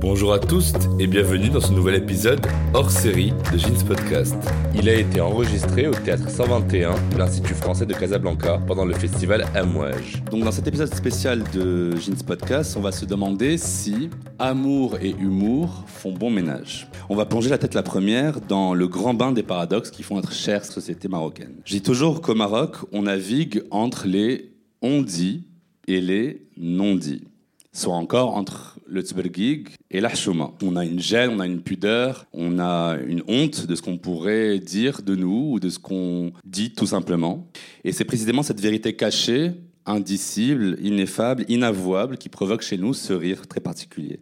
Bonjour à tous et bienvenue dans ce nouvel épisode hors série de Jeans Podcast. Il a été enregistré au théâtre 121 de l'Institut français de Casablanca pendant le festival Amouage. Donc dans cet épisode spécial de Jeans Podcast, on va se demander si amour et humour font bon ménage. On va plonger la tête la première dans le grand bain des paradoxes qui font notre chère société marocaine. Je dis toujours qu'au Maroc, on navigue entre les on-dit et les non-dits soit encore entre le tzbergig et la chouma. On a une gêne, on a une pudeur, on a une honte de ce qu'on pourrait dire de nous ou de ce qu'on dit tout simplement. Et c'est précisément cette vérité cachée, indicible, ineffable, inavouable qui provoque chez nous ce rire très particulier.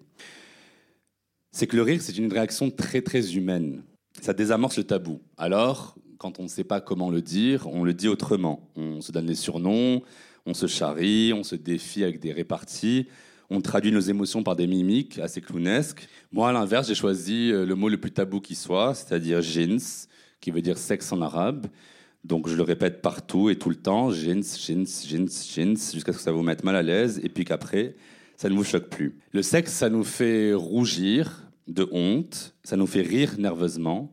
C'est que le rire, c'est une réaction très très humaine. Ça désamorce le tabou. Alors, quand on ne sait pas comment le dire, on le dit autrement. On se donne des surnoms, on se charrie, on se défie avec des réparties on traduit nos émotions par des mimiques assez clownesques. Moi, à l'inverse, j'ai choisi euh, le mot le plus tabou qui soit, c'est-à-dire jeans, qui veut dire sexe en arabe. Donc je le répète partout et tout le temps, jeans, jeans, jeans, jeans, jusqu'à ce que ça vous mette mal à l'aise et puis qu'après, ça ne vous choque plus. Le sexe, ça nous fait rougir de honte, ça nous fait rire nerveusement,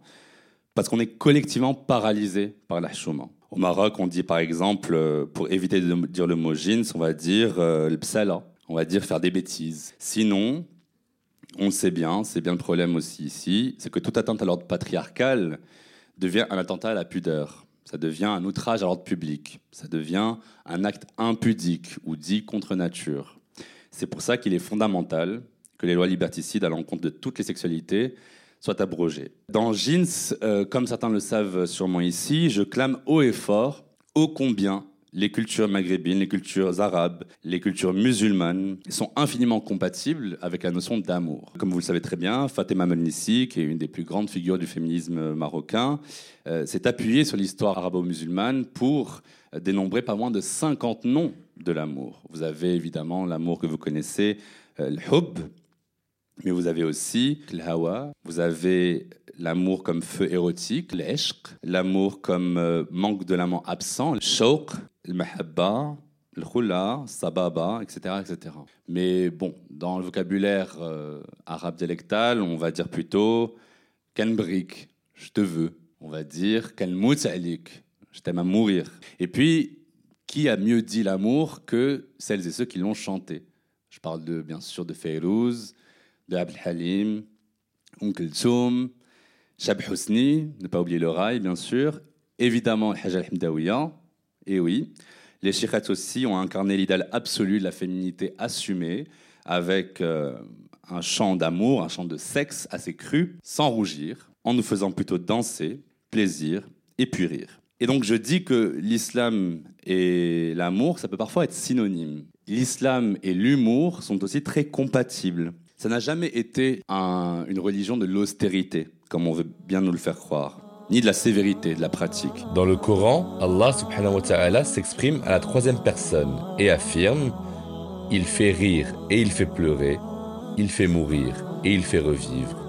parce qu'on est collectivement paralysé par l'achouement. Au Maroc, on dit par exemple, euh, pour éviter de dire le mot on va dire euh, le psala on va dire, faire des bêtises. Sinon, on sait bien, c'est bien le problème aussi ici, c'est que toute atteinte à l'ordre patriarcal devient un attentat à la pudeur. Ça devient un outrage à l'ordre public. Ça devient un acte impudique ou dit contre nature. C'est pour ça qu'il est fondamental que les lois liberticides à l'encontre de toutes les sexualités soient abrogées. Dans Jeans, euh, comme certains le savent sûrement ici, je clame haut et fort ô combien les cultures maghrébines, les cultures arabes, les cultures musulmanes sont infiniment compatibles avec la notion d'amour. Comme vous le savez très bien, Fatima Melnissi, qui est une des plus grandes figures du féminisme marocain, euh, s'est appuyée sur l'histoire arabo-musulmane pour dénombrer pas moins de 50 noms de l'amour. Vous avez évidemment l'amour que vous connaissez, euh, le hub, mais vous avez aussi le hawa, vous avez l'amour comme feu érotique, l'eshq, l'amour comme euh, manque de l'amant absent, le shawq, le mahabba, le khula, sababa, etc., etc. Mais bon, dans le vocabulaire euh, arabe dialectal, on va dire plutôt kanbrik, je te veux. On va dire kanmout alik, je t'aime à mourir. Et puis, qui a mieux dit l'amour que celles et ceux qui l'ont chanté? Je parle de, bien sûr de Fayrouz, Abdel Halim, Onkel Tsoum, Shab Hosni, ne pas oublier le rail, bien sûr, évidemment Hajj al-Himdawiya, et oui, les Shikhats aussi ont incarné l'idéal absolu de la féminité assumée, avec euh, un chant d'amour, un chant de sexe assez cru, sans rougir, en nous faisant plutôt danser, plaisir et puis rire. Et donc je dis que l'islam et l'amour, ça peut parfois être synonyme. L'islam et l'humour sont aussi très compatibles. Ça n'a jamais été une religion de l'austérité, comme on veut bien nous le faire croire ni de la sévérité, de la pratique. Dans le Coran, Allah subhanahu wa ta'ala s'exprime à la troisième personne et affirme Il fait rire et il fait pleurer, il fait mourir et il fait revivre.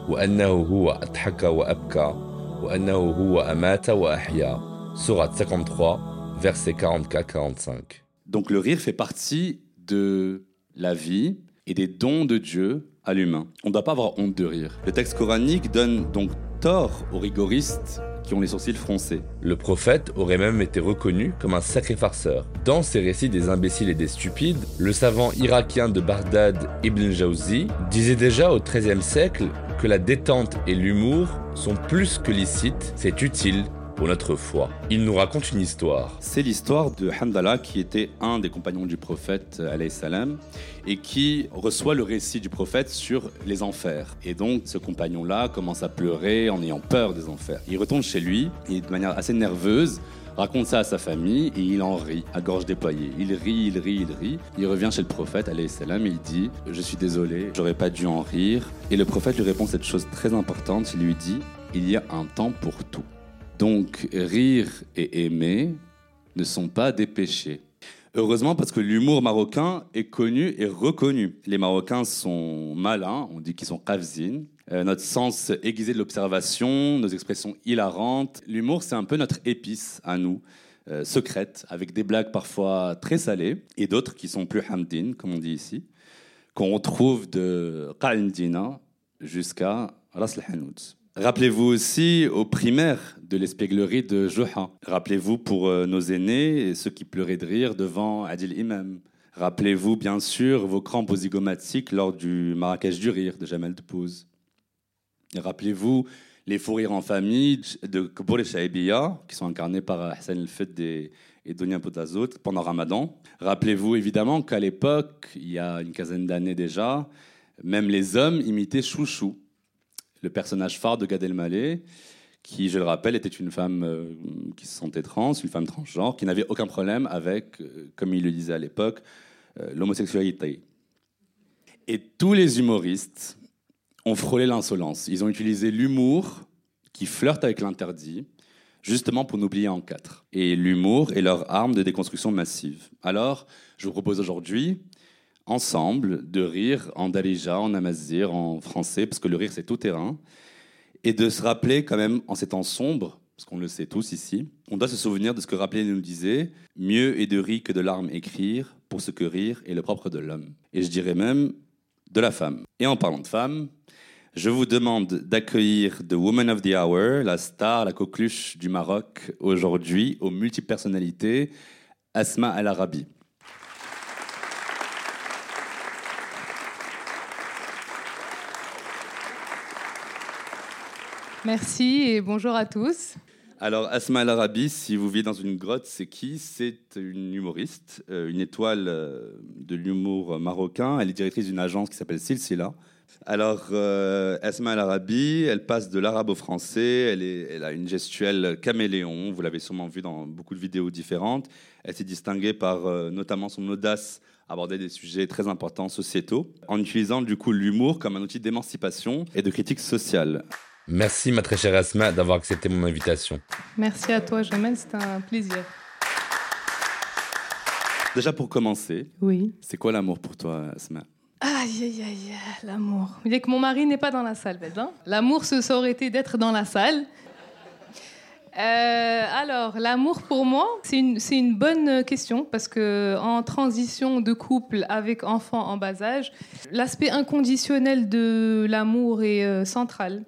Surat 53, versets 44-45. Donc le rire fait partie de la vie et des dons de Dieu à l'humain. On ne doit pas avoir honte de rire. Le texte coranique donne donc tort aux rigoristes qui ont les sourcils froncés. Le prophète aurait même été reconnu comme un sacré farceur. Dans ses récits des imbéciles et des stupides, le savant irakien de Bagdad Ibn Jawzi disait déjà au XIIIe siècle que la détente et l'humour sont plus que licites, c'est utile pour notre foi. Il nous raconte une histoire. C'est l'histoire de Hamdallah qui était un des compagnons du prophète salam et qui reçoit le récit du prophète sur les enfers. Et donc ce compagnon-là commence à pleurer en ayant peur des enfers. Il retourne chez lui et de manière assez nerveuse raconte ça à sa famille et il en rit à gorge déployée. Il rit, il rit, il rit. Il revient chez le prophète, salam, et il dit Je suis désolé, j'aurais pas dû en rire. Et le prophète lui répond cette chose très importante il lui dit Il y a un temps pour tout. Donc, rire et aimer ne sont pas des péchés. Heureusement parce que l'humour marocain est connu et reconnu. Les Marocains sont malins, on dit qu'ils sont qafzin. Euh, notre sens aiguisé de l'observation, nos expressions hilarantes. L'humour, c'est un peu notre épice à nous, euh, secrète, avec des blagues parfois très salées et d'autres qui sont plus hamdin, comme on dit ici, qu'on retrouve de qa'indina jusqu'à ras al-hanout. Rappelez-vous aussi aux primaires de l'espièglerie de Joha. Rappelez-vous pour euh, nos aînés et ceux qui pleuraient de rire devant Adil Imam. Rappelez-vous bien sûr vos crampes zygomatiques lors du Marrakech du rire de Jamel Debbouze. Rappelez-vous les fous rires en famille de Kbour et qui sont incarnés par Hassan El Fed et, Donia Potazot pendant Ramadan. Rappelez-vous évidemment qu'à l'époque, il y a une quinzaine d'années déjà, même les hommes imitaient Chouchou le personnage phare de Gad Elmaleh, qui, je le rappelle, était une femme euh, qui se sentait trans, une femme transgenre, qui n'avait aucun problème avec, euh, comme il le disait à l'époque, euh, l'homosexualité. Et tous les humoristes ont frôlé l'insolence. Ils ont utilisé l'humour qui flirte avec l'interdit, justement pour nous plier en quatre. Et l'humour est leur arme de déconstruction massive. Alors, je vous propose aujourd'hui ensemble de rire en darija, en amazir, en français, parce que le rire c'est tout terrain, et de se rappeler quand même en ces temps sombres, parce qu'on le sait tous ici, on doit se souvenir de ce que Rappelé nous disait, mieux est de rire que de larmes écrire, pour ce que rire est le propre de l'homme. Et je dirais même de la femme. Et en parlant de femme, je vous demande d'accueillir The Woman of the Hour, la star, la coqueluche du Maroc aujourd'hui, aux multipersonnalités, Asma Al-Arabi. Merci et bonjour à tous. Alors, Asma Al-Arabi, si vous vivez dans une grotte, c'est qui? C'est une humoriste, euh, une étoile euh, de l'humour marocain. Elle est directrice d'une agence qui s'appelle Silsila. Alors, euh, Asma Al-Arabi, elle passe de l'arabe au français. Elle, est, elle, a une gestuelle caméléon. Vous l'avez sûrement vu dans beaucoup de vidéos différentes. Elle s'est distinguée par notamment son audace à aborder des sujets très importants sociétaux, en utilisant du coup l'humour comme un outil d'émancipation et de critique sociale. Merci, ma très chère Asma, d'avoir accepté mon invitation. Merci à toi, Jamel, c'est un plaisir. Déjà, pour commencer, oui. c'est quoi l'amour pour toi, Asma? Aïe, aïe, aïe, l'amour. Vous voyez que mon mari n'est pas dans la salle, hein? L'amour, ce aurait été d'être dans la salle. Euh, alors, l'amour pour moi, c'est une, une, bonne question parce que en transition de couple avec enfant en bas âge, l'aspect inconditionnel de l'amour est euh, central.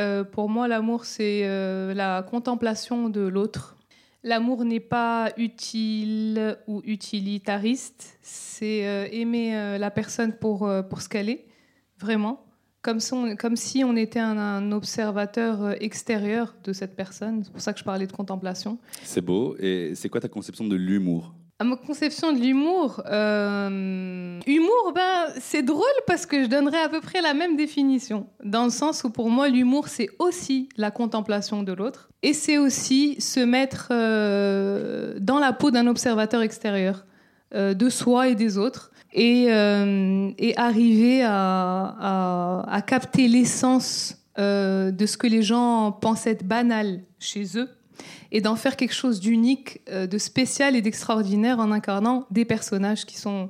Euh, pour moi, l'amour, c'est euh, la contemplation de l'autre. L'amour n'est pas utile ou utilitariste, c'est euh, aimer la personne pour, pour ce qu'elle est, vraiment, comme si, on, comme si on était un, observateur extérieur de cette personne. C'est pour ça que je parlais de contemplation. C'est beau. Et c'est quoi ta conception de l'humour? À ma conception de l'humour, euh, humour, ben, c'est drôle parce que je donnerais à peu près la même définition. Dans le sens où pour moi, l'humour, c'est aussi la contemplation de l'autre. Et c'est aussi se mettre euh, dans la peau d'un observateur extérieur, euh, de soi et des autres. Et, arriver à, à, à capter l'essence de ce que les gens pensent être banal chez eux et d'en faire quelque chose d'unique, euh, de spécial et d'extraordinaire en incarnant des personnages qui sont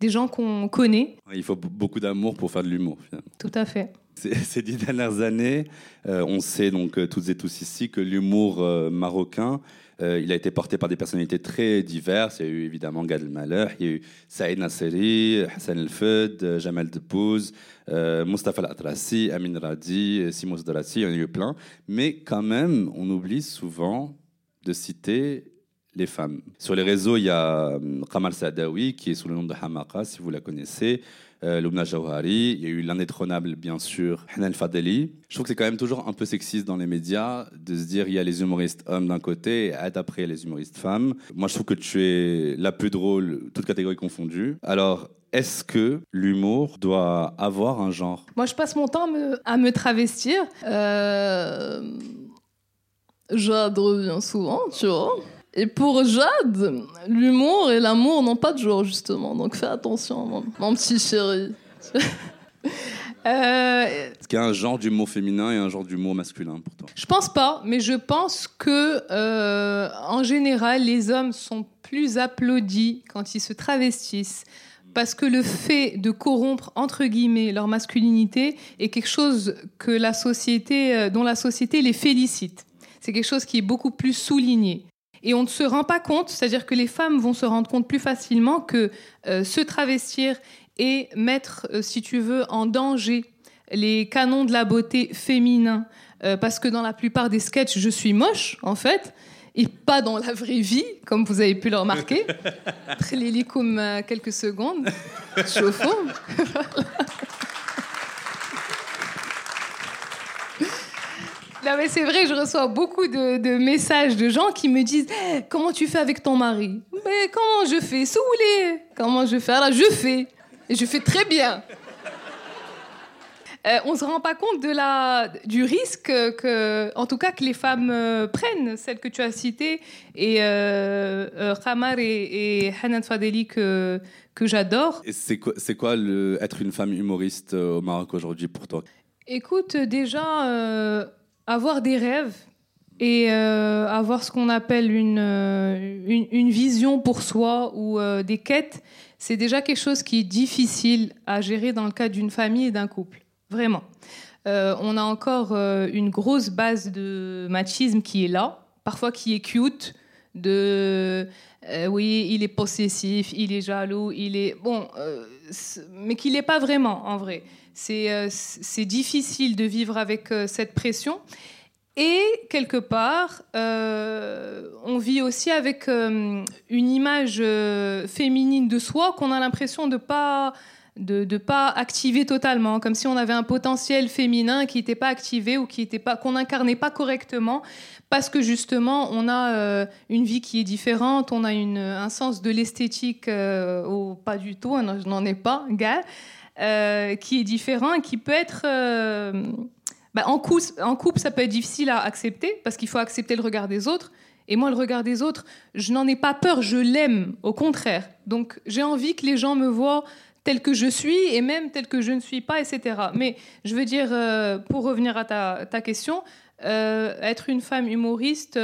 des gens qu'on connaît. Il faut beaucoup d'amour pour faire de l'humour, finalement. Tout à fait. Ces dix dernières années, euh, on sait donc euh, toutes et tous ici que l'humour marocain euh, il a été porté par des personnalités très diverses. Il y a eu évidemment Gad Elmaleh, il y a eu Saïd Nasseri, Hassan El Fed, Jamal Debbouze, euh, Mustafa Al-Atrassi, Amin Radi, Simos Darassi, il y en a eu plein. Mais quand même, on oublie souvent de citer les femmes. Sur les réseaux, il y a Kamal Sadawi, qui est sous le nom de Hamaka, si vous la connaissez euh, Lumna Jawhari, il y a eu l'indétrônable, bien sûr, Hanan Fadeli. Je trouve que c'est quand même toujours un peu sexiste dans les médias de se dire il y a les humoristes hommes d'un côté et après les humoristes femmes. Moi, je trouve que tu es la plus drôle, toutes catégories confondues. Alors, est-ce que l'humour doit avoir un genre? Moi, je passe mon temps à me, travestir. Euh, Jade revient souvent, tu vois. Et pour Jade, l'humour et l'amour n'ont pas de jour, justement. Donc fais attention, mon, mon petit chéri. Euh, Est-ce qu'il y a un genre d'humour féminin et un genre d'humour masculin pour toi Je pense pas, mais je pense que euh, en général, les hommes sont plus applaudis quand ils se travestissent. Parce que le fait de corrompre entre guillemets leur masculinité est quelque chose que la société, euh, dont la société les félicite. C'est quelque chose qui est beaucoup plus souligné. Et on ne se rend pas compte, c'est-à-dire que les femmes vont se rendre compte plus facilement que euh, se travestir et mettre, euh, si tu veux, en danger les canons de la beauté féminin, euh, parce que dans la plupart des sketchs, je suis moche, en fait, et pas dans la vraie vie, comme vous avez pu le remarquer. Euh, quelques secondes, chauffons. Non mais c'est vrai, je reçois beaucoup de, de messages de gens qui me disent Eh, comment tu fais avec ton mari? Mais comment je fais? Saoulé Comment je fais? Alors je fais. Et je fais très bien. Euh, on se rend pas compte de la, du risque que, en tout cas, que les femmes euh, prennent, celles que tu as citées, et euh, euh, Khamar et, et Hanan Fadeli que, que j'adore. C'est quoi, c'est quoi le, être une femme humoriste au Maroc aujourd'hui pour toi? Écoute, déjà, avoir des rêves et euh, avoir ce qu'on appelle une, euh, une, une vision pour soi ou euh, des quêtes, c'est déjà quelque chose qui est difficile à gérer dans le cadre d'une famille et d'un couple. Vraiment. On a encore une grosse base de machisme qui est là, parfois qui est cute, de oui, il est possessif, il est jaloux, il est bon, mais qu'il n'est pas vraiment en vrai. C'est euh, c'est difficile de vivre avec euh, cette pression. Et quelque part, euh, on vit aussi avec une image féminine de soi qu'on a l'impression de pas de ne pas activer totalement, comme si on avait un potentiel féminin qui n'était pas activé ou qui pas qu'on n'incarnait pas correctement, parce que justement on a une vie qui est différente, on a un sens de l'esthétique, ou pas du tout, je n'en ai pas, gars, euh, qui est différent et qui peut être euh, bah, en, couple, ça peut être difficile à accepter parce qu'il faut accepter le regard des autres. Et moi, le regard des autres, je n'en ai pas peur, je l'aime, au contraire. Donc, j'ai envie que les gens me voient tel que je suis et même tel que je ne suis pas, etc. Mais je veux dire, euh, pour revenir à ta, question, être une femme humoriste,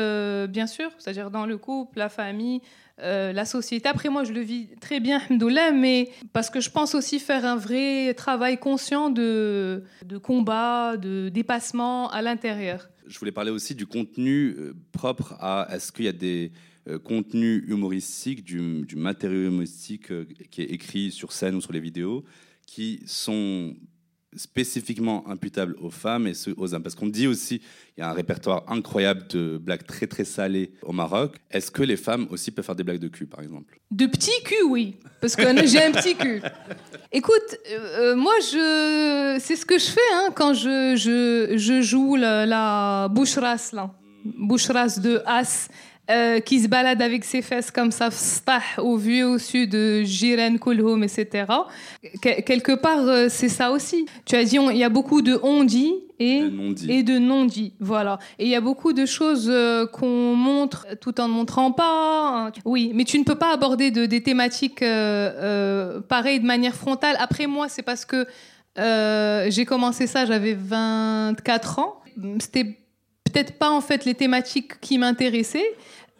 bien sûr, c'est-à-dire dans le couple, la famille, euh, la société. Après, moi, je le vis très bien, alhamdoulilah, mais parce que je pense aussi faire un vrai travail conscient de, de combat, de dépassement à l'intérieur. Je voulais parler aussi du contenu euh, propre à. Est-ce qu'il y a des euh, contenus humoristiques, du, du matériau humoristique qui est écrit sur scène ou sur les vidéos, qui sont spécifiquement imputables aux femmes et aux hommes Parce qu'on dit aussi, il y a un répertoire incroyable de blagues très très salées au Maroc. Est-ce que les femmes aussi peuvent faire des blagues de cul, par exemple? De petit cul, oui, parce que j'ai un petit cul. Écoute, euh, euh, moi, je, c'est ce que je fais hein, quand je, je, joue la, la boucheras, là. Boucheras de As, euh, qui se balade avec ses fesses comme ça, au vu et au sud de Jiren, Kulhum, etc. Que- quelque part, euh, c'est ça aussi. Tu as dit, il y a beaucoup de on-dit et et de non-dit. Voilà. Et il y a beaucoup de choses euh, qu'on montre tout en ne montrant pas. hein. Oui, mais tu ne peux pas aborder de, des thématiques pareilles de manière frontale. Après moi, c'est parce que j'ai commencé ça, j'avais 24 ans. C'était peut-être pas en fait les thématiques qui m'intéressaient.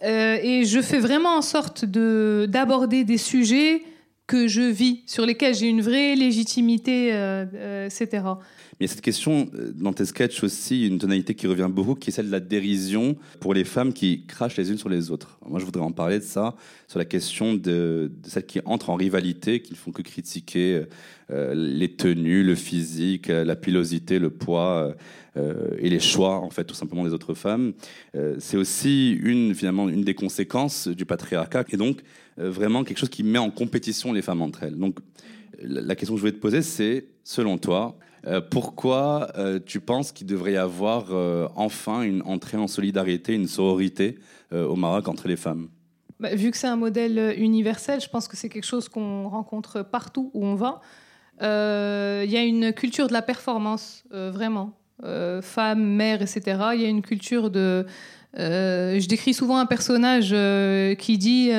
Euh, et je fais vraiment en sorte de d'aborder des sujets que je vis, sur lesquels j'ai une vraie légitimité, euh, euh, etc. Mais il y a cette question dans tes sketchs aussi, une tonalité qui revient beaucoup, qui est celle de la dérision pour les femmes qui crachent les unes sur les autres. Moi, je voudrais en parler de ça, sur la question de, celles qui entrent en rivalité, qui ne font que critiquer les tenues, le physique, la pilosité, le poids et les choix, en fait, tout simplement des autres femmes. Euh, c'est aussi une, finalement, une des conséquences du patriarcat, et donc euh, vraiment quelque chose qui met en compétition les femmes entre elles. Donc, la question que je voulais te poser, c'est, selon toi, euh, pourquoi euh, tu penses qu'il devrait y avoir euh, enfin une entrée en solidarité, une sororité euh, au Maroc entre les femmes? Bah, vu que c'est un modèle euh, universel, je pense que c'est quelque chose qu'on rencontre partout où on va. Euh, Il y a une culture de la performance, euh, vraiment. Euh, femmes, mères, etc. Il y a une culture de, je décris souvent un personnage qui dit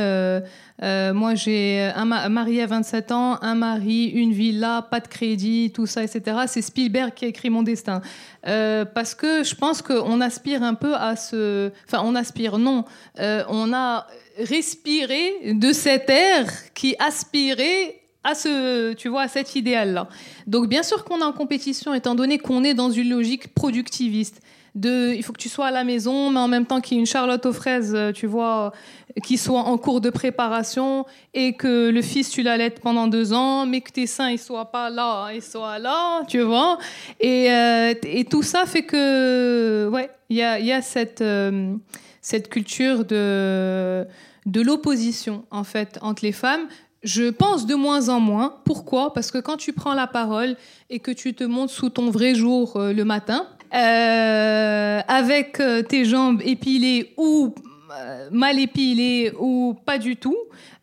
euh, moi, j'ai un marié à 27 ans, un mari, une villa, pas de crédit, tout ça, etc. C'est Spielberg qui a écrit mon destin. Euh, parce que je pense qu'on aspire un peu à ce... Enfin, on aspire, non. Euh, on a respiré de cet air qui aspirait à ce, tu vois, à cet idéal-là. Donc, bien sûr qu'on est en compétition, étant donné qu'on est dans une logique productiviste de il faut que tu sois à la maison, mais en même temps qu'il y ait une charlotte aux fraises, euh, tu vois, qui soit en cours de préparation et que le fils, tu l'allaites pendant deux ans, mais que tes seins, ils soient pas là, ils soient là, tu vois. Et, euh, et tout ça fait que, ouais, il y a, y a cette, euh, cette culture de, de l'opposition, en fait, entre les femmes. Je pense de moins en moins. Pourquoi? Parce que quand tu prends la parole et que tu te montres sous ton vrai jour le matin, euh, avec euh, tes jambes épilées ou euh, mal épilées ou pas du tout.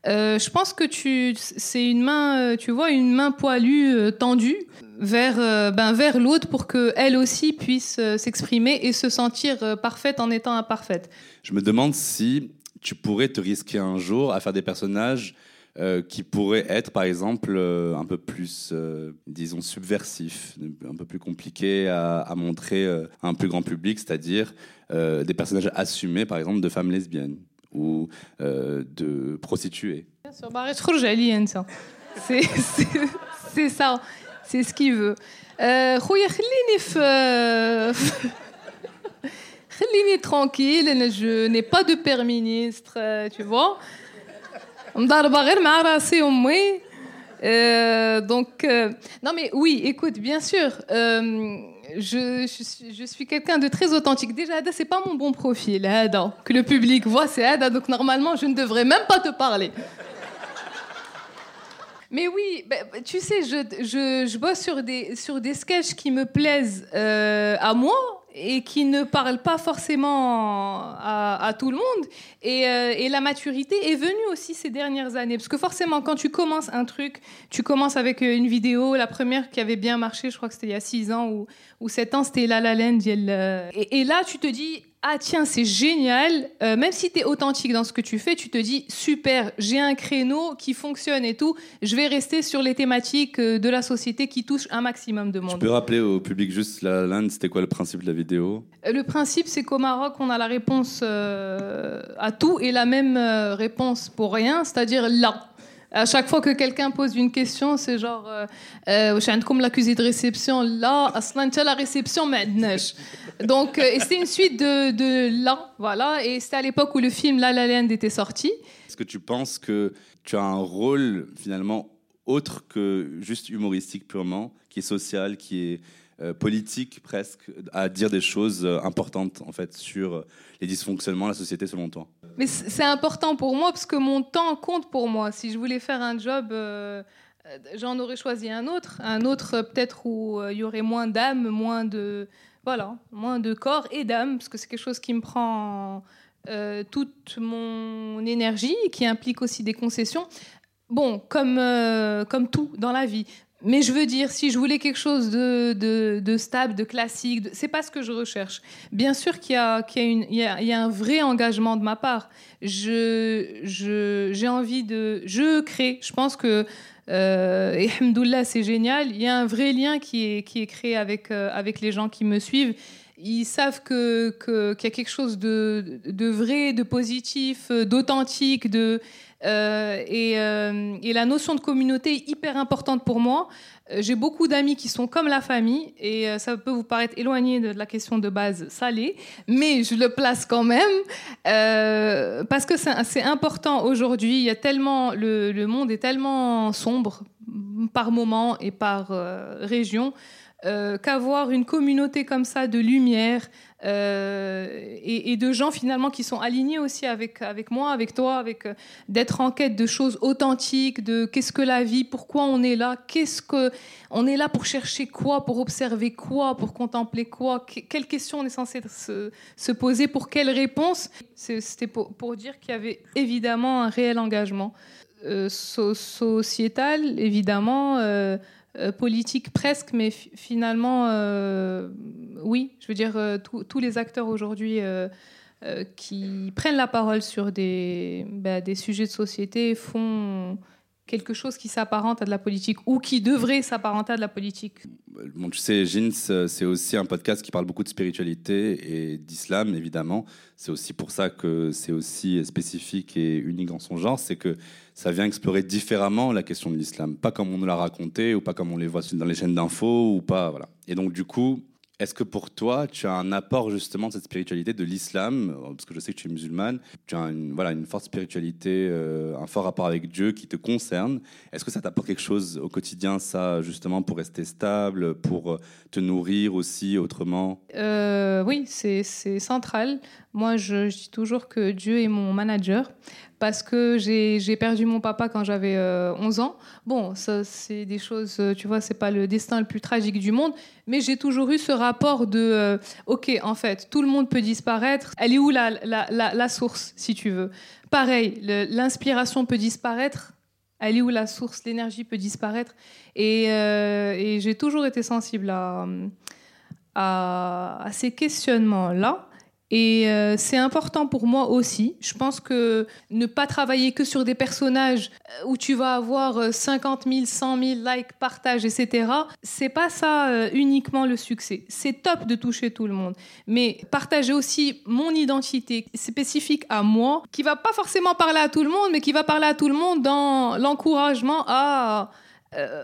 je pense que tu, c'est une main, tu vois, une main poilue tendue vers, ben, vers l'autre pour qu'elle aussi puisse s'exprimer et se sentir parfaite en étant imparfaite. Je me demande si tu pourrais te risquer un jour à faire des personnages euh, qui pourrait être, par exemple, euh, un peu plus, euh, disons, subversif, un peu plus compliqué à, montrer à un plus grand public, c'est-à-dire des personnages assumés, par exemple, de femmes lesbiennes ou de prostituées. Bien sûr, bah, ça. C'est ça, c'est ce qu'il veut. tranquille, je n'ai pas de permis ministre, tu vois. Euh, donc, euh, non mais oui, écoute, bien sûr, euh, je, suis, quelqu'un de très authentique. Déjà, Ada, c'est pas mon bon profil, Ada, que le public voit, c'est Ada, donc normalement, je ne devrais même pas te parler. Mais oui, bah, tu sais, je, je, bosse sur des, sur des sketchs qui me plaisent à moi, et qui ne parle pas forcément à, tout le monde. Euh, et, la maturité est venue aussi ces dernières années. Parce que forcément, quand tu commences un truc, tu commences avec une vidéo, la première qui avait bien marché, je crois que c'était il y a 6 ans ou, ou 7 ans, c'était La La Land. Et, et là, tu te dis, ah tiens, c'est génial, euh, même si tu es authentique dans ce que tu fais, tu te dis, super, j'ai un créneau qui fonctionne et tout, je vais rester sur les thématiques euh, de la société qui touchent un maximum de monde. Tu peux rappeler au public juste la land, c'était quoi le principe de la vidéo? Euh, Le principe, c'est qu'au Maroc, on a la réponse à tout et la même réponse pour rien, c'est-à-dire là. À chaque fois que quelqu'un pose une question, c'est genre, euh, comme l'accusé de réception, là, la réception, maintenant. Donc, euh, c'était une suite de, là, voilà. Et c'était à l'époque où le film La La Land était sorti. Est-ce que tu penses que tu as un rôle finalement autre que juste humoristique purement, qui est social, qui est euh, politique presque, à dire des choses euh, importantes en fait sur les dysfonctionnements de la société selon toi? Mais c'est important pour moi parce que mon temps compte pour moi. Si je voulais faire un job j'en aurais choisi un autre, un autre peut-être où il y aurait moins d'âme, moins de, voilà, moins de corps et d'âme, parce que c'est quelque chose qui me prend euh, toute mon énergie, qui implique aussi des concessions. Bon, comme, euh, comme tout dans la vie. Mais je veux dire, si je voulais quelque chose de, stable, de classique, c'est pas ce que je recherche. Bien sûr qu'il y, a un vrai engagement de ma part. Je, j'ai envie de. Je crée. Je pense que euh, et Hamdoullah, c'est génial. Il y a un vrai lien qui est, qui est créé avec, euh, avec les gens qui me suivent. Ils savent que, qu'il y a quelque chose de, de vrai, de positif, d'authentique, de, euh, et, et, la notion de communauté est hyper importante pour moi. J'ai beaucoup d'amis qui sont comme la famille et euh, ça peut vous paraître éloigné de la question de base salée, mais je le place quand même euh, parce que c'est important aujourd'hui. Il y a tellement le, monde est tellement sombre par moment et par euh, région euh, qu'avoir une communauté comme ça de lumière euh, et, de gens finalement qui sont alignés aussi avec, avec moi, avec toi, avec euh, d'être en quête de choses authentiques, de qu'est-ce que la vie, pourquoi on est là, qu'est-ce que on est là pour chercher quoi, pour observer quoi, pour contempler quoi, quelles questions on est censé se, se poser, pour quelles réponses. C'était pour, dire qu'il y avait évidemment un réel engagement sociétal, évidemment. Euh, politique presque, mais finalement, euh, oui, je veux dire, euh, tous les acteurs aujourd'hui euh, qui prennent la parole sur des, bah, des sujets de société font quelque chose qui s'apparente à de la politique ou qui devrait s'apparenter à de la politique. Bon, tu sais, Jeans, c'est aussi un podcast qui parle beaucoup de spiritualité et d'islam, évidemment. C'est aussi pour ça que c'est aussi spécifique et unique en son genre, c'est que ça vient explorer différemment la question de l'islam, pas comme on nous l'a raconté ou pas comme on les voit dans les chaînes d'infos ou pas, voilà. Et donc du coup, est-ce que pour toi, tu as un apport justement de cette spiritualité de l'islam Parce que je sais que tu es musulmane, tu as une, voilà, une forte spiritualité, euh, un fort rapport avec Dieu qui te concerne. Est-ce que ça t'apporte quelque chose au quotidien, ça, justement, pour rester stable, pour euh, te nourrir aussi autrement? Euh, Oui, c'est central. Moi, je, dis toujours que Dieu est mon manager parce que j'ai perdu mon papa quand j'avais 11 ans. Bon, ça, c'est des choses, tu vois, c'est pas le destin le plus tragique du monde, mais j'ai toujours eu ce rapport de, ok, en fait, tout le monde peut disparaître. Elle est où la, la, la, source, si tu veux? Pareil, l'inspiration peut disparaître. Elle est où la source? L'énergie peut disparaître. Et, euh, et j'ai toujours été sensible à, à ces questionnements-là. Et euh, c'est important pour moi aussi. Je pense que ne pas travailler que sur des personnages euh, où tu vas avoir 50 000, 100 000 likes, partages, etc. C'est pas ça euh, uniquement le succès. C'est top de toucher tout le monde, mais partager aussi mon identité spécifique à moi, qui va pas forcément parler à tout le monde, mais qui va parler à tout le monde dans l'encouragement à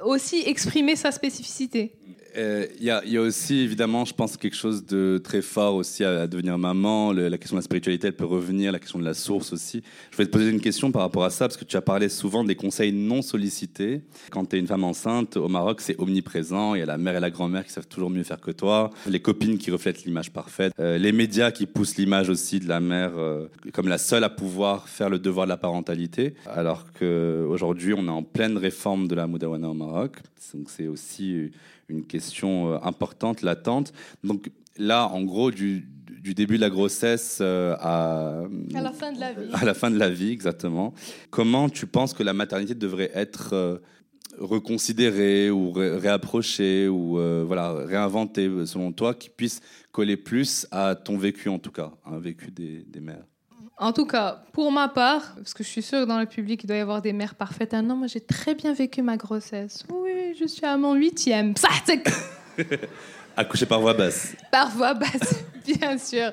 aussi exprimer sa spécificité. Il euh, y, y, a aussi, évidemment, je pense, quelque chose de très fort aussi à, devenir maman. la question de la spiritualité, elle peut revenir, la question de la source aussi. Je voulais te poser une question par rapport à ça, parce que tu as parlé souvent des conseils non sollicités. Quand tu es une femme enceinte, au Maroc, c'est omniprésent. Il y a la mère et la grand-mère qui savent toujours mieux faire que toi, les copines qui reflètent l'image parfaite, euh, les médias qui poussent l'image aussi de la mère euh, comme la seule à pouvoir faire le devoir de la parentalité, alors qu'aujourd'hui, on est en pleine réforme de la Moudawana au Maroc. Donc c'est aussi une question euh, importante, latente. Donc là, en gros, du, du début de la grossesse euh, à, à la fin de la vie. À la fin de la vie, exactement. Comment tu penses que la maternité devrait être euh, reconsidérée ou réapprochée ou voilà réinventée selon toi, qui puisse coller plus à ton vécu en tout cas, un vécu des, des mères? En tout cas, pour ma part, parce que je suis sûre que dans le public, il doit y avoir des mères parfaites. Ah non, moi j'ai très bien vécu ma grossesse. Oui, je suis à mon huitième. Accouché par voix basse. Par voix basse, bien sûr.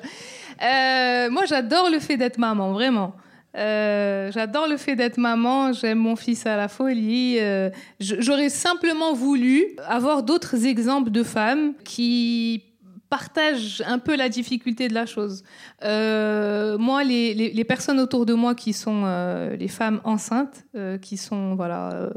Euh, moi, j'adore le fait d'être maman, vraiment. Euh, j'adore le fait d'être maman, j'aime mon fils à la folie. Euh, j'aurais simplement voulu avoir d'autres exemples de femmes qui partage un peu la difficulté de la chose. Euh, moi, les, personnes autour de moi qui sont euh, les femmes enceintes, euh, qui sont voilà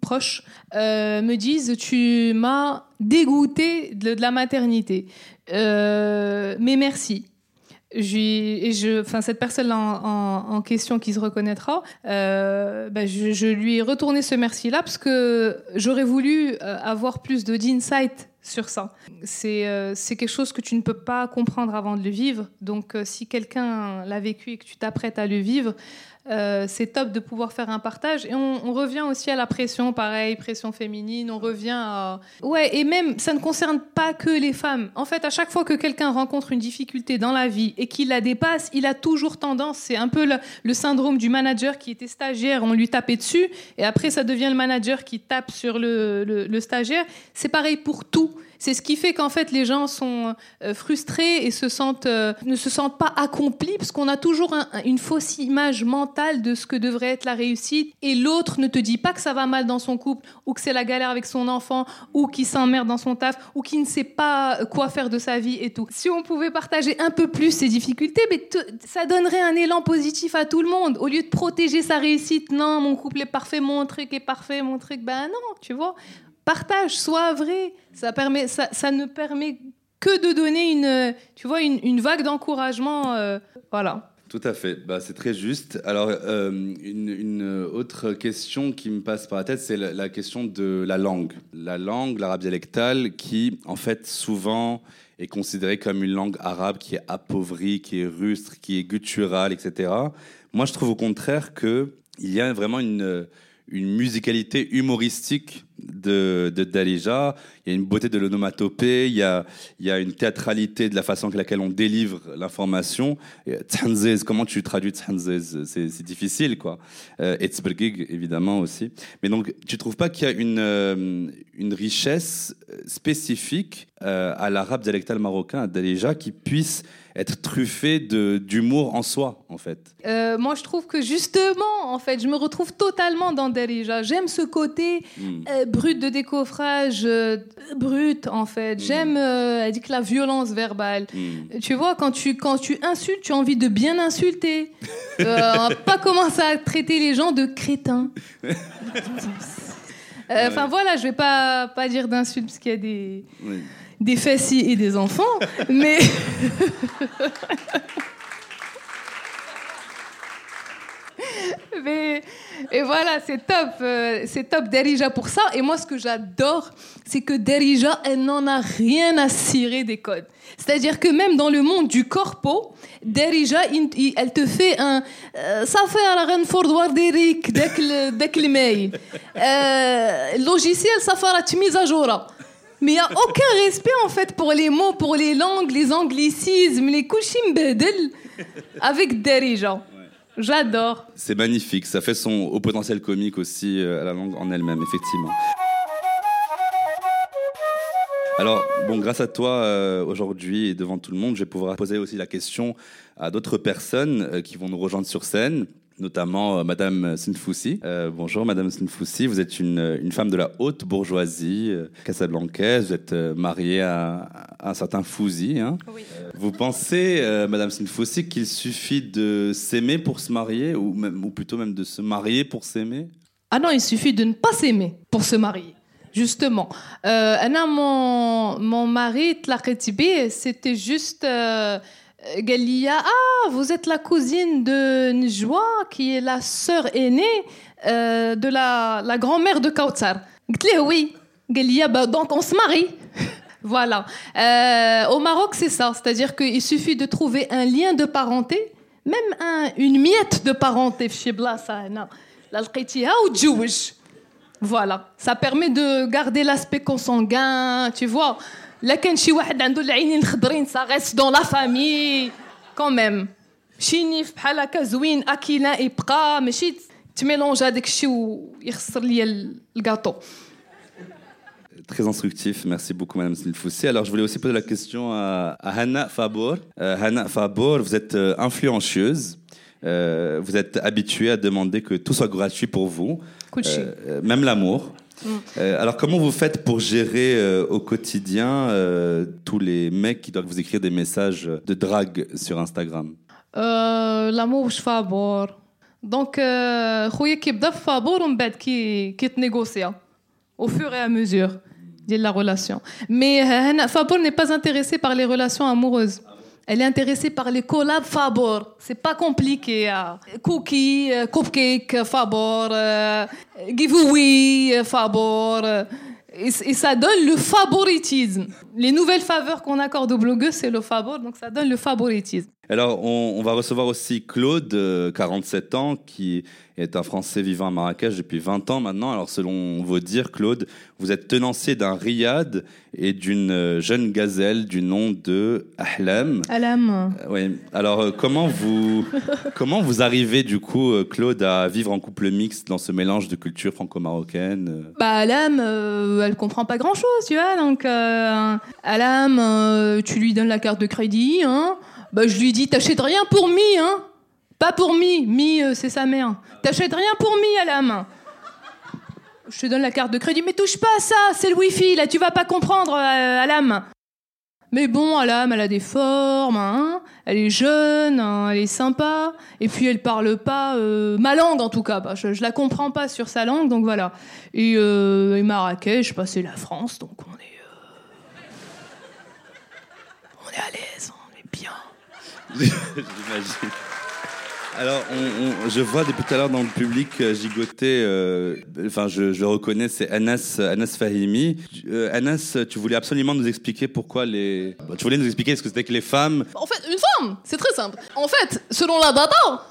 proches, me disent tu m'as dégoûté de, la maternité. mais merci. je, enfin, cette personne en, en, question qui se reconnaîtra, ben, je, lui ai retourné ce merci-là parce que j'aurais voulu avoir plus d'insight sur ça. Euh, c'est quelque chose que tu ne peux pas comprendre avant de le vivre. Donc euh, si quelqu'un l'a vécu et que tu t'apprêtes à le vivre, euh, c'est top de pouvoir faire un partage. Et on, revient aussi à la pression, pareil, pression féminine. On revient à. Ouais, et même, ça ne concerne pas que les femmes. En fait, à chaque fois que quelqu'un rencontre une difficulté dans la vie et qu'il la dépasse, il a toujours tendance. C'est un peu le, syndrome du manager qui était stagiaire, on lui tapait dessus. Et après, ça devient le manager qui tape sur le, le stagiaire. C'est pareil pour tout. C'est ce qui fait qu'en fait les gens sont euh, frustrés et euh, ne se sentent pas accomplis parce qu'on a toujours une fausse image mentale de ce que devrait être la réussite et l'autre ne te dit pas que ça va mal dans son couple ou que c'est la galère avec son enfant ou qu'il s'emmerde dans son taf ou qu'il ne sait pas quoi faire de sa vie et tout. Si on pouvait partager un peu plus ces difficultés, mais ça donnerait un élan positif à tout le monde au lieu de protéger sa réussite. Non, mon couple est parfait, mon truc est parfait, mon truc, ben non, tu vois partage, sois vrai. Ça, ne permet que de donner une, tu vois, une, vague d'encouragement. Euh, voilà. Tout à fait, bah, c'est très juste. Alors, euh, une, autre question qui me passe par la tête, c'est la, question de la langue. La langue, l'arabe dialectal, qui, en fait, souvent est considérée comme une langue arabe qui est appauvrie, qui est rustre, qui est gutturale, etc. Moi, je trouve au contraire qu'il y a vraiment une, une musicalité humoristique de, de Dalija. Il y a une beauté de l'onomatopée, il y a, il y a une théâtralité de la façon avec laquelle on délivre l'information. Et Tsanzez, comment tu traduis Tsanzez? C'est difficile, quoi. Euh, et Tzbergig, évidemment, aussi. Mais donc, tu trouves pas qu'il y a une, euh, une richesse spécifique euh, à l'arabe dialectal marocain, à Dalija, qui puisse être truffée de- d'humour en soi, en fait Euh, moi, je trouve que justement, en fait, je me retrouve totalement dans Derija. J'aime ce côté Hmm. euh, brut de décoffrage, euh, brut, en fait. J'aime elle dit que la violence verbale. Hmm. Tu vois, quand tu, quand tu insultes, tu as envie de bien insulter. On va pas commencer à traiter les gens de crétins. Enfin voilà, je vais pas, pas dire d'insultes parce qu'il y a des, Oui. Des fessiers et des enfants, mais... mais et voilà, c'est top, euh, c'est top Derija pour ça. Et moi, ce que j'adore, c'est que Derija, elle n'en a rien à cirer des codes. C'est-à-dire que même dans le monde du corpo, Derija, elle te fait un euh, ça fait à la reine forward d'Eric dès le mail. Euh, logiciel, ça fera la mise à jour. Mais il n'y a aucun respect en fait pour les mots, pour les langues, les anglicismes, les kushim bedel avec Derija. J'adore. C'est magnifique, ça fait son au potentiel comique aussi euh, à la langue en elle-même, effectivement. Alors, bon, grâce à toi, euh, aujourd'hui et devant tout le monde, je vais pouvoir poser aussi la question à d'autres personnes euh, qui vont nous rejoindre sur scène, notamment euh, Madame Sinfoussi. Euh, bonjour Madame Sinfoussi, vous êtes une, une femme de la haute bourgeoisie euh, casablancaise, vous êtes euh, mariée à, à un certain Fouzi. Hein. Vous pensez, Madame Sinfoussi, qu'il suffit de s'aimer pour se marier, ou, même, ou plutôt même de se marier pour s'aimer? Ah non, il suffit de ne pas s'aimer pour se marier. Justement. Mon, mon mari, tlaqet bih, c'était juste. Euh, Galia, ah, vous êtes la cousine de Njwa, qui est la sœur aînée euh, de la, grand-mère de Kautsar. oui. Galia, bah, donc on se marie. voilà. Euh, au Maroc, c'est ça. C'est-à-dire qu'il suffit de trouver un lien de parenté, même une miette de parenté. Ah, voilà. Ça permet de garder l'aspect consanguin, tu vois. Là, كان شي واحد عنده العينين خضرين, ça reste dans la famille, quand même. شي نيف بحال هكا زوين اكيلان يبقى ماشي تميلونج هذاك الشيء ويخسر ليا ال- الكاطو. Très instructif, merci beaucoup Madame Sinfoussi. Alors je voulais aussi poser la question à, à Hannah Fabor. Euh, Hannah Fabor, vous êtes euh, influencieuse. Euh, vous êtes habituée à demander que tout soit gratuit pour vous, كل شيء. Euh, euh, même l'amour. Euh, alors comment vous faites pour gérer euh, au quotidien euh, tous les mecs qui doivent vous écrire des messages de drague sur Instagram Euh, l'amour مش فابور دونك euh, خويا كيبدا في فابور ومن بعد كي كيتنيغوسيا au fur et à mesure de la relation mais euh, Hana Fabor n'est pas intéressée par les relations amoureuses elle est intéressée par les collabs Fabor c'est pas compliqué hein. cookie euh, cupcake Fabor euh, giveaway euh, Fabor euh, et, ça donne le favoritisme. Les nouvelles faveurs qu'on accorde aux blogueuses, c'est le favor, donc ça donne le favoritisme. Alors, on, va recevoir aussi Claude, euh, 47 ans, qui est un Français vivant à Marrakech depuis 20 ans maintenant. Alors, selon vos dires, Claude, vous êtes tenancier d'un riad et d'une euh, jeune gazelle du nom de Ahlam. Alam. Euh, Oui. Alors, euh, comment vous comment vous arrivez du coup, euh, Claude, à vivre en couple mixte dans ce mélange de culture franco-marocaine Bah, Alam, euh, elle comprend pas grand chose, tu vois. Donc, euh, tu lui donnes la carte de crédit, hein. Bah, je lui dis, t'achètes rien pour Mi, hein. Pas pour Mi. Mi, euh, c'est sa mère. T'achètes rien pour Mi, Alam. Je te donne la carte de crédit, mais touche pas à ça, c'est le wifi, là, tu vas pas comprendre, euh. Mais bon, Alam, elle a des formes, hein. Elle est jeune, hein, elle est sympa. Et puis, elle parle pas euh, ma langue, en tout cas. Bah, je, la comprends pas sur sa langue, donc voilà. Et, euh, et Marrakech, bah, c'est la France, donc on est. on est à l'aise, on est bien. J'imagine. Alors, je vois depuis tout à l'heure dans le public euh, gigoter, euh, enfin, je, reconnais, c'est Anas, Anas Fahimi. Euh, Anas, tu voulais absolument nous expliquer pourquoi les. Bon, tu voulais nous expliquer ce que c'était que les femmes. En fait, une femme, c'est très simple. En fait, selon la data,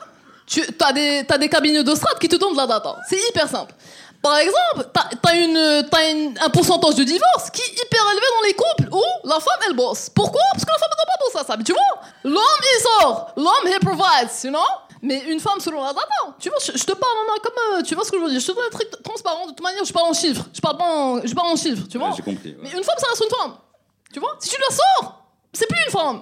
tu as des, t'as des cabinets de strat qui te donnent de la data. C'est hyper simple. Par exemple, t'as as, une, une- un pourcentage de divorce qui est hyper élevé dans les couples où la femme elle bosse. Pourquoi? Parce que la femme doit pas bosser à ça. Mais tu vois, l'homme il sort, l'homme he provides, you know? mais une femme selon la data. Hein. Tu vois, je, te parle comme euh, tu vois ce que je veux dire. Je te donne très transparent de toute manière. Je parle en chiffres. Je parle pas en, je parle en chiffres. Tu vois. Ouais, J'ai compris. Mais une femme, ça reste une femme. Tu vois. Si tu la sors, c'est plus une femme.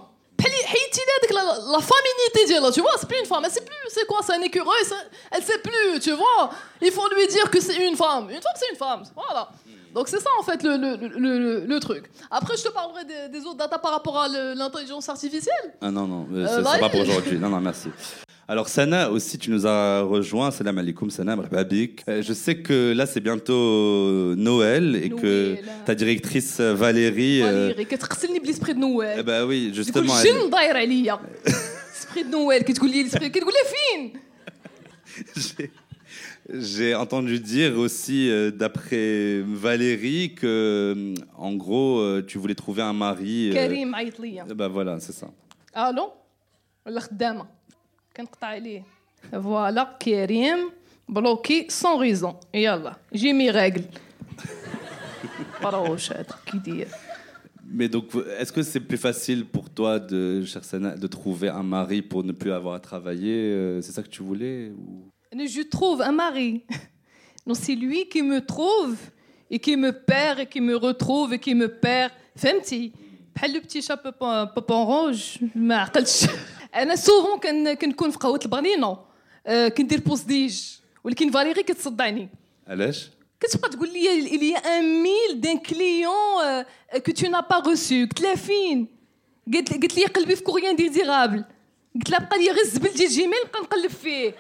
La, la féminité, là, tu vois, c'est plus une femme, elle sait plus, c'est quoi, c'est un écureuil, elle sait plus, tu vois. Il faut lui dire que c'est une femme. Une femme, c'est une femme, voilà. Donc c'est ça en fait le, le, le, truc. Après, je te parlerai des, autres data par rapport à l'intelligence artificielle. Ah non, non, euh, c'est pas pour aujourd'hui. Non, non, merci. Alors, Sana, aussi, tu nous as rejoint. Salam alaikum, Sana, marhaba bik. Euh, Je sais que là, c'est bientôt Noël et que Noël. ta directrice euh, Valérie. euh, Valérie, كتغسلني بليسبري de Noël. eh ben oui, تقول justement. elle- شنو داير عليا سبري de Noël كتقول لي السبري كتقول لي فين J'ai- J'ai entendu dire aussi, euh, d'après Valérie, que, euh, en gros, euh, tu voulais trouver un mari. euh, كريم عيط ليا eh ben voilà, c'est ça. الو ولا خدامه كنقطع عليه فوالا كريم بلوكي سون ريزون يلا جي مي ريغل بروش هذا كي داير Mais donc, est-ce que c'est plus facile pour toi, de, chère Sana, de trouver un mari pour ne plus avoir à travailler euh, C'est ça que tu voulais ou- Je trouve un mari. Non, c'est lui qui me trouve et qui me perd et qui me retrouve et qui me perd. فهمتي بحال لو بتي شا بابون بابون روج ما عقلتش انا سوفون كن كنكون في قهوه البرينو آه، كندير بوزديج ولكن فاليري كتصدعني Alèche كتبقى تقول لي il y a un mille d'un client euh, que tu n'as pas reçu قلت لها فين قالت لي قالت لي قلبي في كوريان ديزيرابل قلت لها بقى لي غير الزبل ديال جيميل نبقى نقلب فيه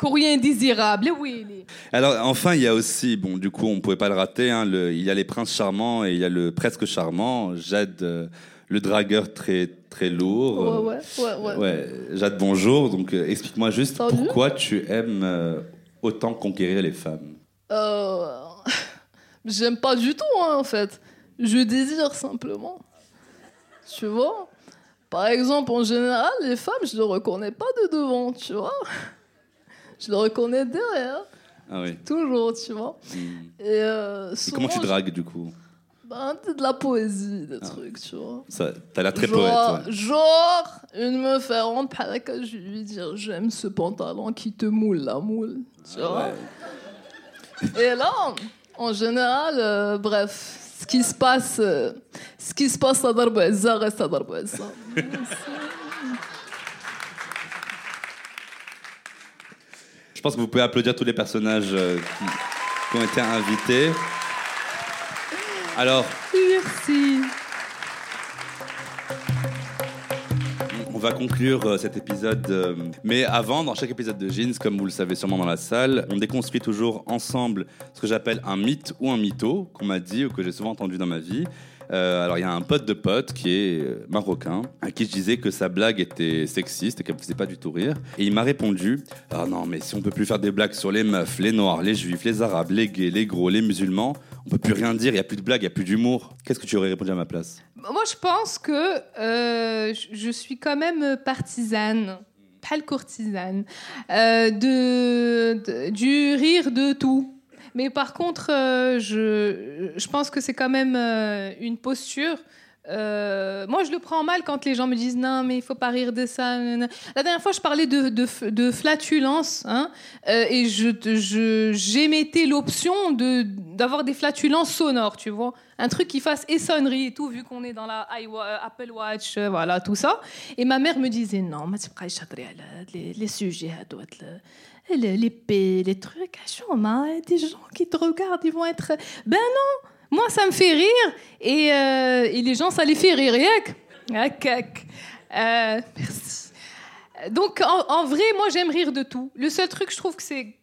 كوريان ديزيرابل ويلي Alors, enfin, il y a aussi, bon, du coup, on ne pouvait pas le rater, hein, le- il y a les princes charmants et il y a le presque charmant, Jade, euh, le dragueur très, très lourd. ouais Euh, ouais ouais ouais, Ouais, Jade, bonjour. Donc, euh, explique-moi juste Salut. pourquoi tu aimes euh, autant conquérir les femmes. Euh, j'aime pas du tout hein, en fait je désire simplement tu vois? Par exemple en général les femmes je les reconnais pas de devant tu vois je les reconnais derrière Ah oui. toujours tu vois Hmm. et, euh, Et comment tu dragues, du coup? Ben, c'est de la poésie, des trucs, tu vois. Ça, T'as l'air très genre, poète. ouais. genre, une meuf elle rentre par la cage, je lui dire j'aime ce pantalon qui te moule la moule. Tu vois Ouais. Et là, en général, euh, bref, ce qui se passe, euh, ce qui se passe à Darboisa reste à Darboisa. Je pense que vous pouvez applaudir tous les personnages euh, qui, qui ont été invités. Alors, Merci. On va conclure euh, cet épisode. euh, mais avant, dans chaque épisode de Jeans, comme vous le savez sûrement dans la salle, on déconstruit toujours ensemble ce que j'appelle un mythe ou un mytho, qu'on m'a dit ou que j'ai souvent entendu dans ma vie. Euh, alors, il y a un pote de pote qui est euh, marocain, à qui je disais que sa blague était sexiste et qu'elle me faisait pas du tout rire. Et il m'a répondu Ah non, mais si on peut plus faire des blagues sur les meufs, les noirs, les juifs, les arabes, les gays, les gros, les musulmans, on peut plus rien dire, il y a plus de blagues, il y a plus d'humour. Qu'est-ce que tu aurais répondu à ma place? Moi, je pense que euh, je- suis quand même partisane, pas le courtisane, de- du rire de tout. Mais par contre, euh, je, je, pense que c'est quand même euh, une posture. Euh, moi, je le prends mal quand les gens me disent non, mais il faut pas rire de ça. La dernière fois, je parlais de, de, de flatulence hein, et je j'émettais l'option de d'avoir des flatulences sonores, tu vois, un truc qui fasse essonnerie et tout, vu qu'on est dans la Apple Watch, voilà tout ça. Et ma mère me disait non, mais tu les, les sujets, l'épée, les trucs à chômage, hein, des gens qui te regardent, ils vont être. Ben non, moi ça me fait rire et, euh, et, les gens ça les fait rire. Euh, merci. Donc en, en, vrai, moi j'aime rire de tout. Le seul truc je trouve que c'est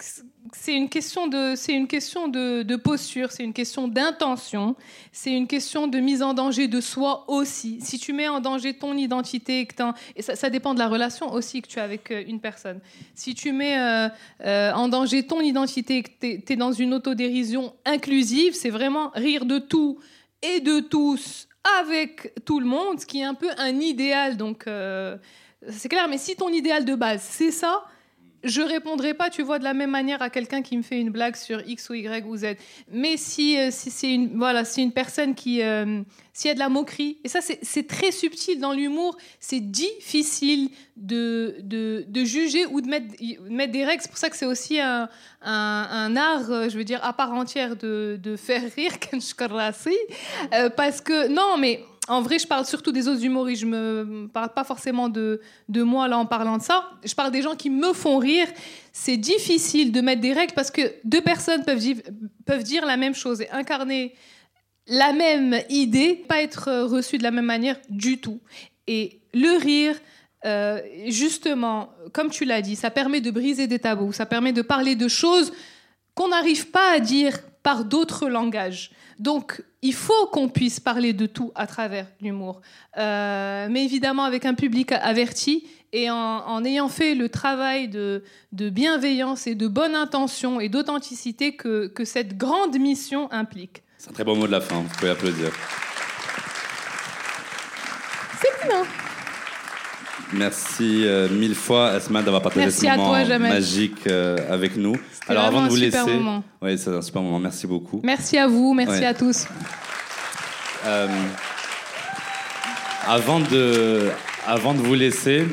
c'est une question de c'est une question de, posture, c'est une question d'intention, c'est une question de mise en danger de soi aussi. Si tu mets en danger ton identité, que et ça, dépend de la relation aussi que tu as avec euh, une personne. Si tu mets euh, euh, en danger ton identité, que tu es, dans une autodérision inclusive, c'est vraiment rire de tout et de tous avec tout le monde, ce qui est un peu un idéal. Donc c'est clair, mais si ton idéal de base, c'est ça, je répondrai pas, tu vois, de la même manière à quelqu'un qui me fait une blague sur X ou Y ou Z. Mais si, euh, si c'est une, voilà, c'est une personne qui, euh, s'il y a de la moquerie, et ça c'est très subtil dans l'humour, c'est difficile de, de, de, juger ou de mettre, mettre des règles. C'est pour ça que c'est aussi un, un, art, euh, je veux dire, à part entière de, de faire rire, parce que, non, mais en vrai, je parle surtout des autres humoristes. Je me parle pas forcément de, de moi là en parlant de ça. Je parle des gens qui me font rire. C'est difficile de mettre des règles parce que deux personnes peuvent, dire, peuvent dire la même chose et incarner la même idée, pas être reçue de la même manière du tout. Et le rire, euh, justement, comme tu l'as dit, ça permet de briser des tabous, ça permet de parler de choses qu'on n'arrive pas à dire par d'autres langages. Donc, il faut qu'on puisse parler de tout à travers l'humour. Euh, mais évidemment, avec un public averti et en, ayant fait le travail de, bienveillance et de bonne intention et d'authenticité que, cette grande mission implique. C'est un très bon mot de la fin, vous pouvez applaudir. C'est bien. Merci euh, mille fois, Asma, d'avoir partagé ce moment magique euh, avec nous. Alors, avant de vous laisser, oui, c'est un super moment. Merci beaucoup. Merci à vous, merci à tous. Euh, avant de, avant de vous laisser,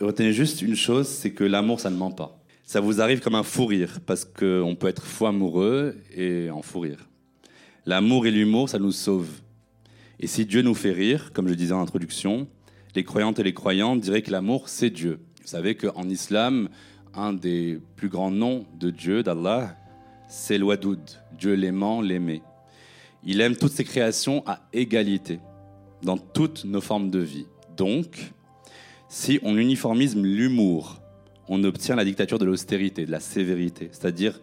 retenez juste une chose, c'est que l'amour, ça ne ment pas. Ça vous arrive comme un fou rire, parce qu'on peut être fou amoureux et en fou rire. L'amour et l'humour, ça nous sauve. Et si Dieu nous fait rire, comme je disais en introduction, les croyantes et les croyants diraient que l'amour, c'est Dieu. Vous savez qu'en islam, un des plus grands noms de Dieu, d'Allah, c'est l'Wadoud, Dieu l'aimant, l'aimé. Il aime toutes ses créations à égalité, dans toutes nos formes de vie. Donc, si on uniformise l'humour, on obtient la dictature de l'austérité, de la sévérité, c'est-à-dire,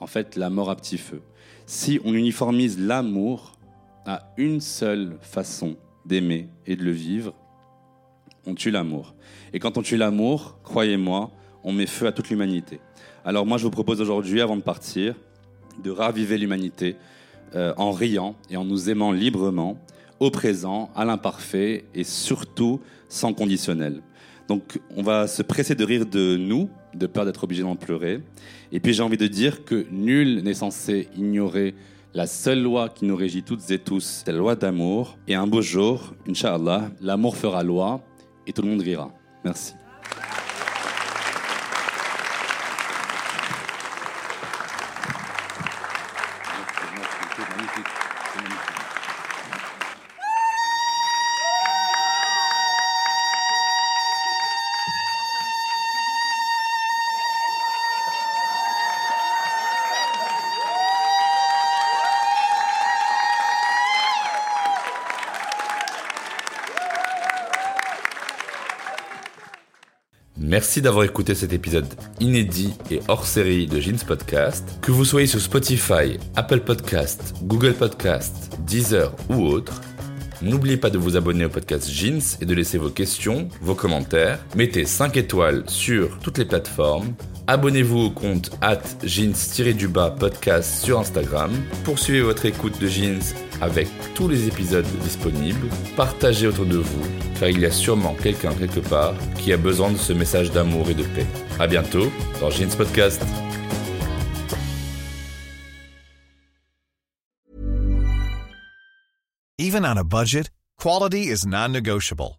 en fait, la mort à petit feu. Si on uniformise l'amour à une seule façon d'aimer et de le vivre, on tue l'amour. Et quand on tue l'amour, croyez-moi, on met feu à toute l'humanité. Alors moi, je vous propose aujourd'hui, avant de partir, de raviver l'humanité euh, en riant et en nous aimant librement, au présent, à l'imparfait et surtout sans conditionnel. Donc on va se presser de rire de nous, de peur d'être obligé d'en pleurer. Et puis j'ai envie de dire que nul n'est censé ignorer la seule loi qui nous régit toutes et tous, c'est la loi d'amour. Et un beau jour, Inch'Allah, l'amour fera loi et tout le monde rira. Merci. Merci d'avoir écouté cet épisode inédit et hors série de Jeans Podcast. Que vous soyez sur Spotify, Apple Podcast, Google Podcast, Deezer ou autre, n'oubliez pas de vous abonner au podcast Jeans et de laisser vos questions, vos commentaires. Mettez 5 étoiles sur toutes les plateformes Abonnez-vous au compte at jeans-du-bas podcast sur Instagram. Poursuivez votre écoute de Jeans avec tous les épisodes disponibles. Partagez autour de vous, car il y a sûrement quelqu'un quelque part qui a besoin de ce message d'amour et de paix. A bientôt dans Jeans Podcast. Even on a budget, quality is non-negotiable.